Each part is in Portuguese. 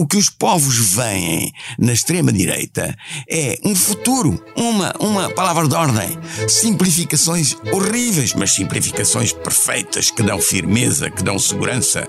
o que os povos veem na extrema-direita é um futuro, uma, uma palavra de ordem. Simplificações horríveis, mas simplificações perfeitas que dão firmeza, que dão segurança.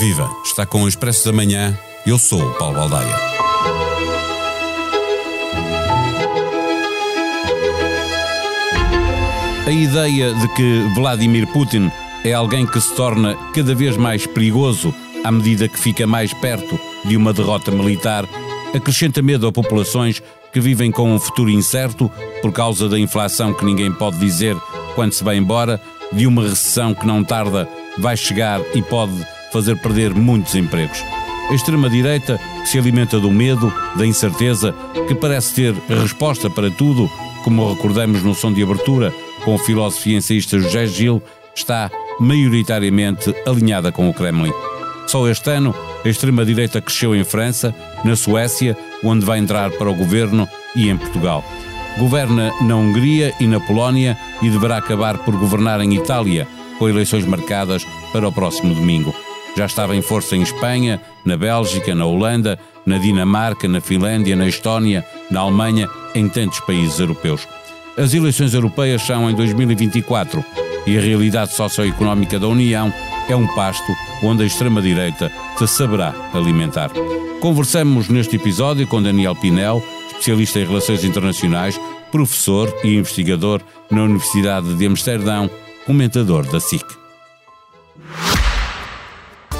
Viva! Está com o Expresso da Manhã. Eu sou o Paulo Baldaia. A ideia de que Vladimir Putin é alguém que se torna cada vez mais perigoso à medida que fica mais perto de uma derrota militar, acrescenta medo a populações que vivem com um futuro incerto por causa da inflação que ninguém pode dizer quando se vai embora, de uma recessão que não tarda vai chegar e pode fazer perder muitos empregos. A extrema-direita se alimenta do medo, da incerteza, que parece ter resposta para tudo, como recordamos no som de abertura com o filósofo e ensaísta José Gil, está maioritariamente alinhada com o Kremlin. Só este ano, a extrema-direita cresceu em França, na Suécia, onde vai entrar para o governo, e em Portugal. Governa na Hungria e na Polónia e deverá acabar por governar em Itália, com eleições marcadas para o próximo domingo. Já estava em força em Espanha, na Bélgica, na Holanda, na Dinamarca, na Finlândia, na Estónia, na Alemanha, em tantos países europeus. As eleições europeias são em 2024 e a realidade socioeconómica da União é um pasto onde a extrema-direita se saberá alimentar. Conversamos neste episódio com Daniel Pinel, especialista em relações internacionais, professor e investigador na Universidade de Amsterdão, comentador da SIC.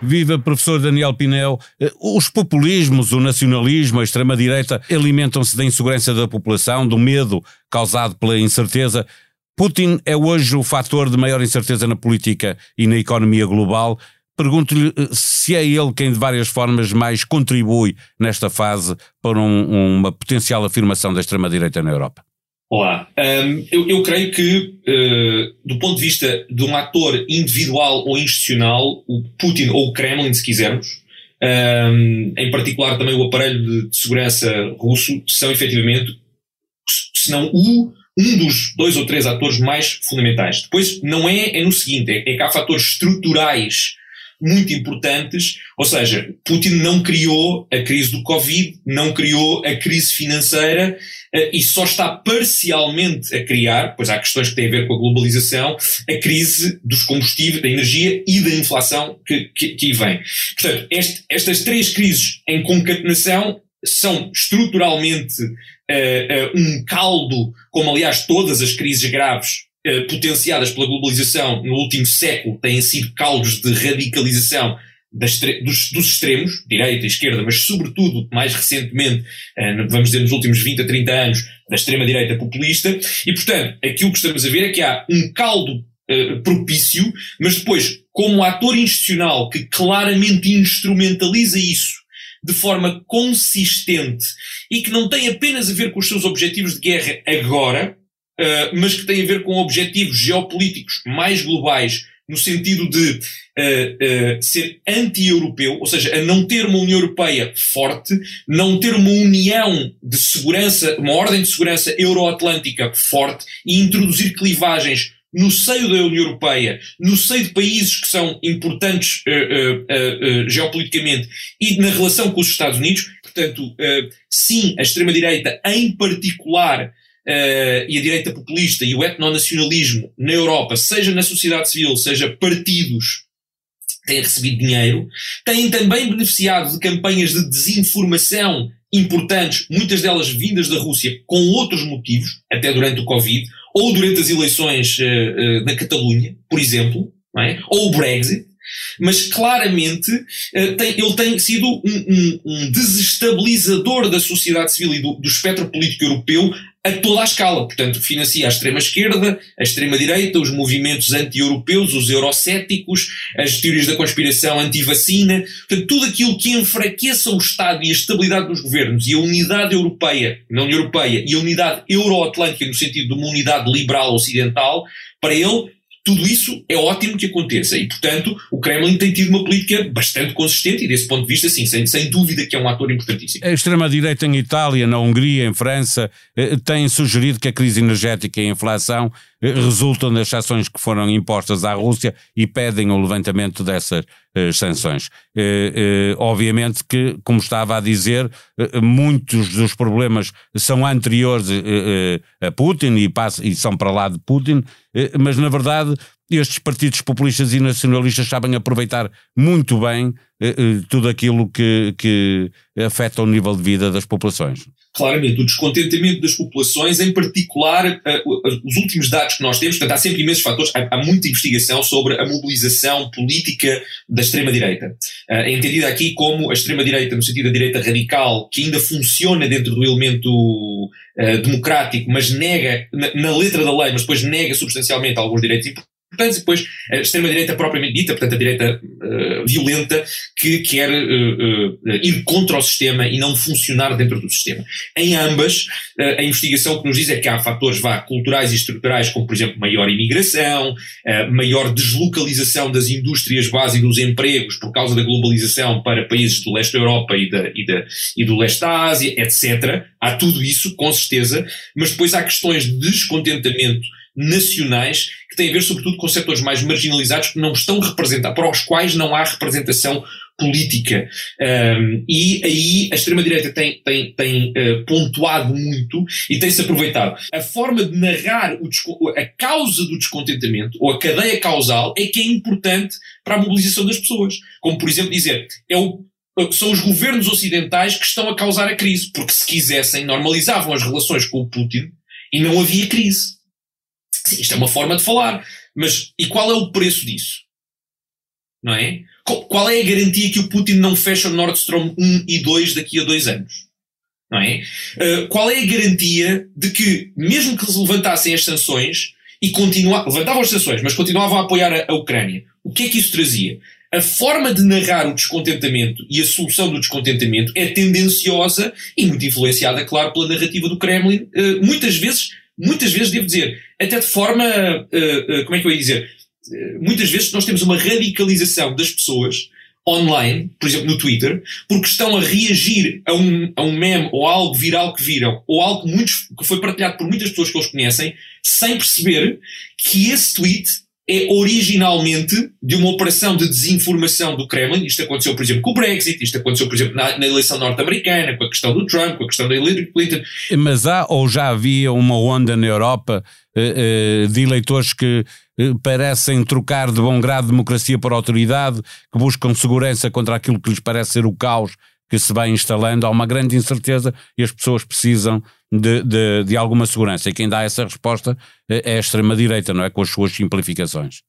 Viva professor Daniel Pinel. Eh, os populismos, o nacionalismo, a extrema-direita alimentam-se da insegurança da população, do medo causado pela incerteza. Putin é hoje o fator de maior incerteza na política e na economia global. Pergunto-lhe eh, se é ele quem de várias formas mais contribui nesta fase para um, uma potencial afirmação da extrema-direita na Europa. Olá. Um, eu, eu, creio que, uh, do ponto de vista de um ator individual ou institucional, o Putin ou o Kremlin, se quisermos, um, em particular também o aparelho de, de, segurança russo, são efetivamente, se não o, um dos dois ou três atores mais fundamentais. Depois, não é, é no seguinte, é, é que há fatores estruturais muito importantes, ou seja, Putin não criou a crise do Covid, não criou a crise financeira uh, e só está parcialmente a criar, pois há questões que têm a ver com a globalização, a crise dos combustíveis, da energia e da inflação que, que, que vem. Portanto, este, estas três crises em concatenação são estruturalmente uh, uh, um caldo, como aliás todas as crises graves eh, potenciadas pela globalização no último século têm sido caldos de radicalização das, dos, dos, extremos, direita e esquerda, mas sobretudo, mais recentemente, uh, vamos dizer nos últimos 20 a 30 anos, da extrema-direita populista, e portanto, aquilo que estamos a ver é que há um caldo uh, propício, mas depois, como ator institucional que claramente instrumentaliza isso de forma consistente e que não tem apenas a ver com os seus objetivos de guerra agora, uh, mas que tem a ver com objetivos geopolíticos mais globais, no sentido de uh, uh, ser anti-europeu, ou seja, a não ter uma União Europeia forte, não ter uma união de segurança, uma ordem de segurança euroatlântica forte e introduzir clivagens no seio da União Europeia, no seio de países que são importantes geopoliticamente e na relação com os Estados Unidos. Portanto, sim, a extrema-direita, em particular, uh, e a direita populista e o etnonacionalismo na Europa, seja na sociedade civil, seja partidos têm recebido dinheiro, têm também beneficiado de campanhas de desinformação importantes, muitas delas vindas da Rússia, com outros motivos, até durante o Covid, ou durante as eleições uh, uh, na Catalunha, por exemplo, é? ou o Brexit. mas claramente tem, ele tem sido um, um, um, desestabilizador da sociedade civil e do, do espectro político europeu a toda a escala. Portanto, financia a extrema-esquerda, a extrema-direita, os movimentos anti-europeus, os eurocéticos, as teorias da conspiração anti-vacina. Portanto, tudo aquilo que enfraqueça o Estado e a estabilidade dos governos e a unidade europeia, na União Europeia, e a unidade euroatlântica no sentido de uma unidade liberal ocidental, para ele tudo isso é ótimo que aconteça e, portanto, o Kremlin tem tido uma política bastante consistente e, desse ponto de vista, sim, sem, sem dúvida que é um ator importantíssimo. A extrema-direita em Itália, na Hungria, em França, eh, tem sugerido que a crise energética e a inflação resultam das sanções que foram impostas à Rússia e pedem o levantamento dessas eh, sanções. obviamente que, como estava a dizer, muitos dos problemas são anteriores a Putin e, e são para lá de Putin, mas na verdade estes partidos populistas e nacionalistas sabem aproveitar muito bem eh, eh, tudo aquilo que, que afeta o nível de vida das populações. Claramente, o descontentamento das populações, em particular, uh, os últimos dados que nós temos, portanto, há sempre imensos fatores, há, muita investigação sobre a mobilização política da extrema-direita. Uh, entendida aqui como a extrema-direita, no sentido da direita radical, que ainda funciona dentro do elemento democrático, mas nega, na, letra da lei, mas depois nega substancialmente alguns direitos importantes importantes, e depois a extrema-direita propriamente dita, portanto a direita uh, violenta, que quer uh, uh, ir contra o sistema e não funcionar dentro do sistema. Em ambas, a investigação que nos diz é que há fatores vá, culturais e estruturais, como por exemplo maior imigração, maior deslocalização das indústrias base e dos empregos por causa da globalização para países do leste da Europa e, da, e, da, e do leste da Ásia, etc. Há tudo isso, com certeza, mas depois há questões de descontentamento nacionais que têm a ver sobretudo com setores mais marginalizados que não estão representados, para os quais não há representação política. Um, e aí a extrema-direita tem, tem, tem uh, pontuado muito e tem-se aproveitado. A forma de narrar o, a causa do descontentamento, ou a cadeia causal, é que é importante para a mobilização das pessoas. Como, por exemplo, dizer, é o, são os governos ocidentais que estão a causar a crise, porque se quisessem, normalizavam as relações com o Putin e não havia crise. Sim, isto é uma forma de falar. Mas e qual é o preço disso? Não é? Qual é a garantia que o Putin não fecha o Nord Stream 1 e 2 daqui a dois anos? Não é? Uh, qual é a garantia de que, mesmo que se levantassem as sanções e continuavam, levantavam as sanções, mas continuavam a apoiar a, a Ucrânia, o que é que isso trazia? A forma de narrar o descontentamento e a solução do descontentamento é tendenciosa e muito influenciada, claro, pela narrativa do Kremlin, uh, muitas vezes muitas vezes, devo dizer, até de forma, uh, uh, como é que eu ia dizer, uh, muitas vezes nós temos uma radicalização das pessoas online, por exemplo no Twitter, porque estão a reagir a um, a um meme ou algo viral que viram, ou algo muitos, que foi partilhado por muitas pessoas que eles conhecem, sem perceber que esse tweet é originalmente de uma operação de desinformação do Kremlin. Isto aconteceu, por exemplo, com o Brexit, isto aconteceu, por exemplo, na, na eleição norte-americana, com a questão do Trump, com a questão da Hillary Clinton. Mas há ou já havia uma onda na Europa eh, eh, de eleitores que eh, parecem trocar de bom grado democracia por autoridade, que buscam segurança contra aquilo que lhes parece ser o caos que se vai instalando, há uma grande incerteza e as pessoas precisam de, de, de alguma segurança. E quem dá essa resposta é a extrema-direita, não é? Com as suas simplificações.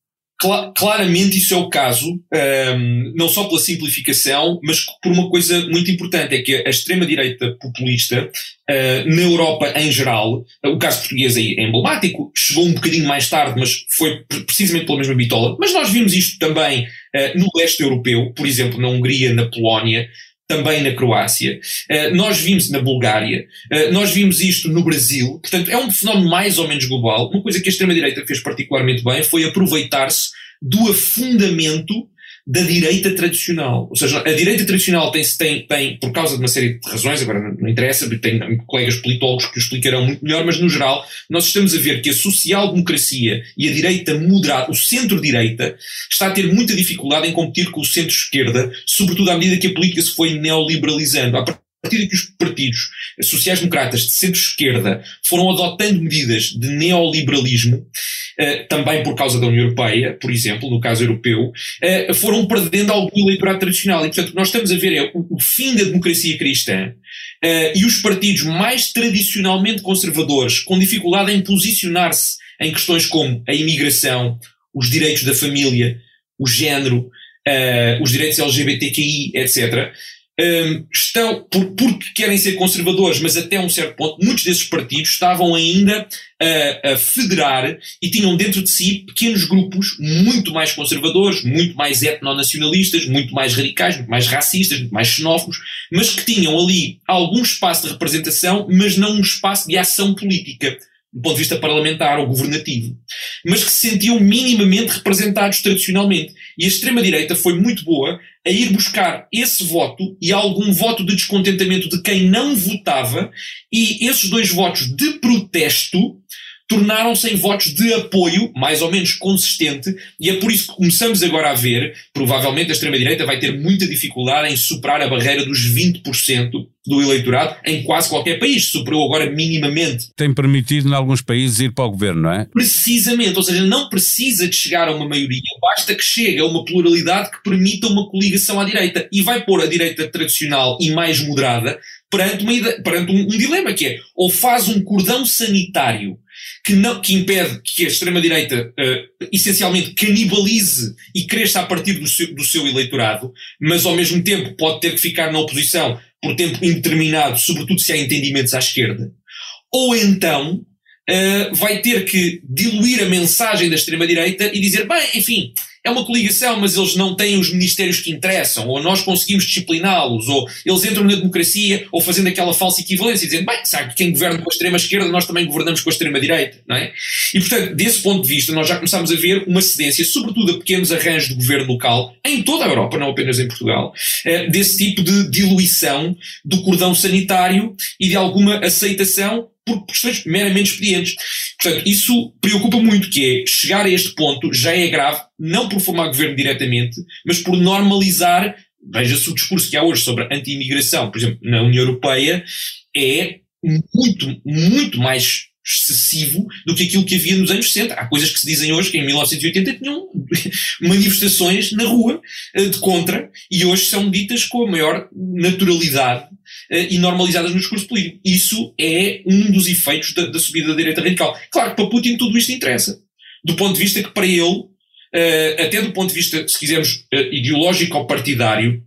claramente isso é o caso, um, não só pela simplificação, mas por uma coisa muito importante, é que a extrema-direita populista, uh, na Europa em geral, o caso português é emblemático, chegou um bocadinho mais tarde, mas foi precisamente pela mesma bitola, mas nós vimos isto também uh, no leste europeu, por exemplo, na Hungria, na Polónia, também na Croácia. Uh, nós vimos na Bulgária, uh, nós vimos isto no Brasil, portanto é um fenómeno mais ou menos global. Uma coisa que a extrema-direita fez particularmente bem foi aproveitar-se do afundamento da direita tradicional. Ou seja, a direita tradicional tem, tem, tem por causa de uma série de razões, agora não, não interessa, tem colegas politólogos que o explicarão muito melhor, mas no geral nós estamos a ver que a social-democracia e a direita moderada, o centro-direita, está a ter muita dificuldade em competir com o centro-esquerda, sobretudo à medida que a política se foi neoliberalizando. Partir que os partidos sociais-democratas de centro-esquerda foram adotando medidas de neoliberalismo, eh, também por causa da União Europeia, por exemplo, no caso europeu, eh, foram perdendo algum eleitorado tradicional. E, portanto, o que nós estamos a ver é o, fim da democracia cristã eh, e os partidos mais tradicionalmente conservadores, com dificuldade em posicionar-se em questões como a imigração, os direitos da família, o género, os direitos LGBTQI, etc., um, estão, por, porque querem ser conservadores, mas até um certo ponto, muitos desses partidos estavam ainda a, a, federar e tinham dentro de si pequenos grupos muito mais conservadores, muito mais etnonacionalistas, muito mais radicais, muito mais racistas, muito mais xenófobos, mas que tinham ali algum espaço de representação, mas não um espaço de ação política do ponto de vista parlamentar ou governativo, mas que se sentiam minimamente representados tradicionalmente. E a extrema-direita foi muito boa a ir buscar esse voto e algum voto de descontentamento de quem não votava, e esses dois votos de protesto tornaram-se em votos de apoio, mais ou menos consistente, e é por isso que começamos agora a ver, provavelmente a extrema-direita vai ter muita dificuldade em superar a barreira dos 20% do eleitorado em quase qualquer país. Superou agora minimamente. Tem permitido, em alguns países, ir para o governo, não é? Precisamente, ou seja, não precisa de chegar a uma maioria, basta que chegue a uma pluralidade que permita uma coligação à direita. E vai pôr a direita tradicional e mais moderada perante, uma, perante um, um dilema que é ou faz um cordão sanitário que, não, que impede que a extrema-direita uh, essencialmente canibalize e cresça a partir do seu, do seu eleitorado, mas ao mesmo tempo pode ter que ficar na oposição por tempo indeterminado, sobretudo se há entendimentos à esquerda, ou então uh, vai ter que diluir a mensagem da extrema-direita e dizer, bem, enfim, é uma coligação, mas eles não têm os ministérios que interessam, ou nós conseguimos discipliná-los, ou eles entram na democracia, ou fazendo aquela falsa equivalência, dizendo, bem, sabe, quem governa com a extrema-esquerda, nós também governamos com a extrema-direita, não é? E, portanto, desse ponto de vista, nós já começamos a ver uma cedência, sobretudo a pequenos arranjos de governo local, em toda a Europa, não apenas em Portugal, eh, desse tipo de diluição do cordão sanitário e de alguma aceitação por questões meramente expedientes. Portanto, isso preocupa muito, que é chegar a este ponto já é grave, não por formar governo diretamente, mas por normalizar, veja-se o discurso que há hoje sobre anti-imigração, por exemplo, na União Europeia, é muito, muito mais excessivo do que aquilo que havia nos anos 60. Há coisas que se dizem hoje que em 1980 tinham manifestações na rua eh, de contra e hoje são ditas com a maior naturalidade eh, e normalizadas no discurso político. Isso é um dos efeitos da, da, subida da direita radical. Claro que para Putin tudo isto interessa. Do ponto de vista que para ele, eh, até do ponto de vista, se quisermos, ideológico ou partidário,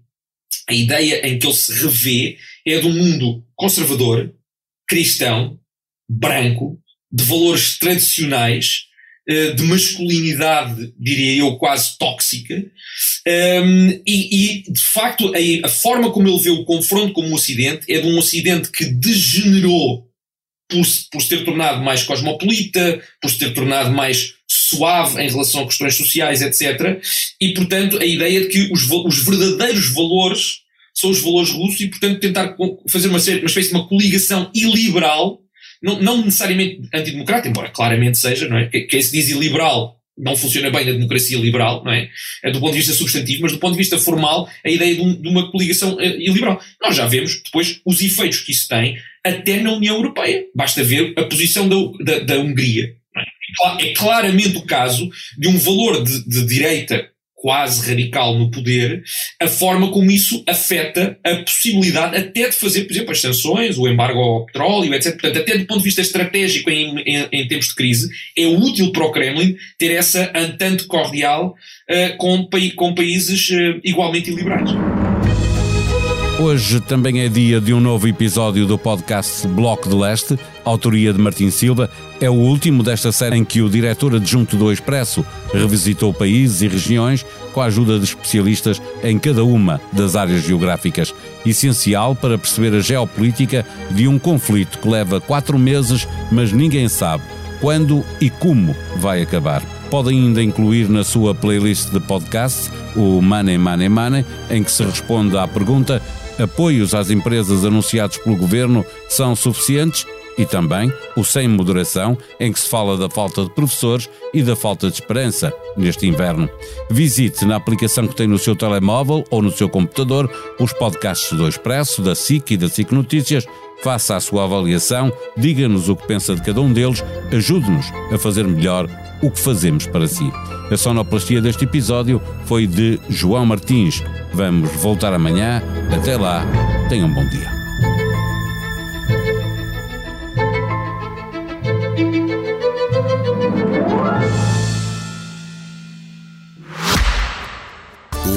a ideia em que ele se revê é um mundo conservador, cristão, branco, de valores tradicionais, eh, de masculinidade, diria eu, quase tóxica, um, e, e, de facto a, a, forma como ele vê o confronto como um Ocidente é de um Ocidente que degenerou por, por se ter tornado mais cosmopolita, por se ter tornado mais suave em relação a questões sociais, etc. E, portanto, a ideia de que os, os verdadeiros valores são os valores russos e, portanto, tentar fazer uma, uma espécie de uma coligação iliberal não, não necessariamente antidemocrata, embora claramente seja, não é? Quem se diz iliberal não funciona bem na democracia liberal, não é? é? Do ponto de vista substantivo, mas do ponto de vista formal, a ideia de, um, de uma coligação uh, iliberal. Nós já vemos depois os efeitos que isso tem até na União Europeia. Basta ver a posição da, da, da Hungria. É? é claramente o caso de um valor de, de direita quase radical no poder, a forma como isso afeta a possibilidade até de fazer, por exemplo, as sanções, o embargo ao petróleo, etc. Portanto, até do ponto de vista estratégico em, em, em tempos de crise, é útil para o Kremlin ter essa entente cordial uh, com, com países uh, igualmente iliberais. Hoje também é dia de um novo episódio do podcast Bloco de Leste, autoria de Martim Silva. É o último desta série em que o diretor adjunto do Expresso revisitou países e regiões com a ajuda de especialistas em cada uma das áreas geográficas. Essencial para perceber a geopolítica de um conflito que leva quatro meses, mas ninguém sabe quando e como vai acabar. Pode ainda incluir na sua playlist de podcast o Money Money Money, em que se responde à pergunta apoios às empresas anunciados pelo governo são suficientes e também o Sem Moderação, em que se fala da falta de professores e da falta de esperança neste inverno. Visite na aplicação que tem no seu telemóvel ou no seu computador os podcasts do Expresso, da SIC e da SIC Notícias. Faça a sua avaliação, diga-nos o que pensa de cada um deles, ajude-nos a fazer melhor o que fazemos para si. A sonoplastia deste episódio foi de João Martins. Vamos voltar amanhã. Até lá, tenham um bom dia.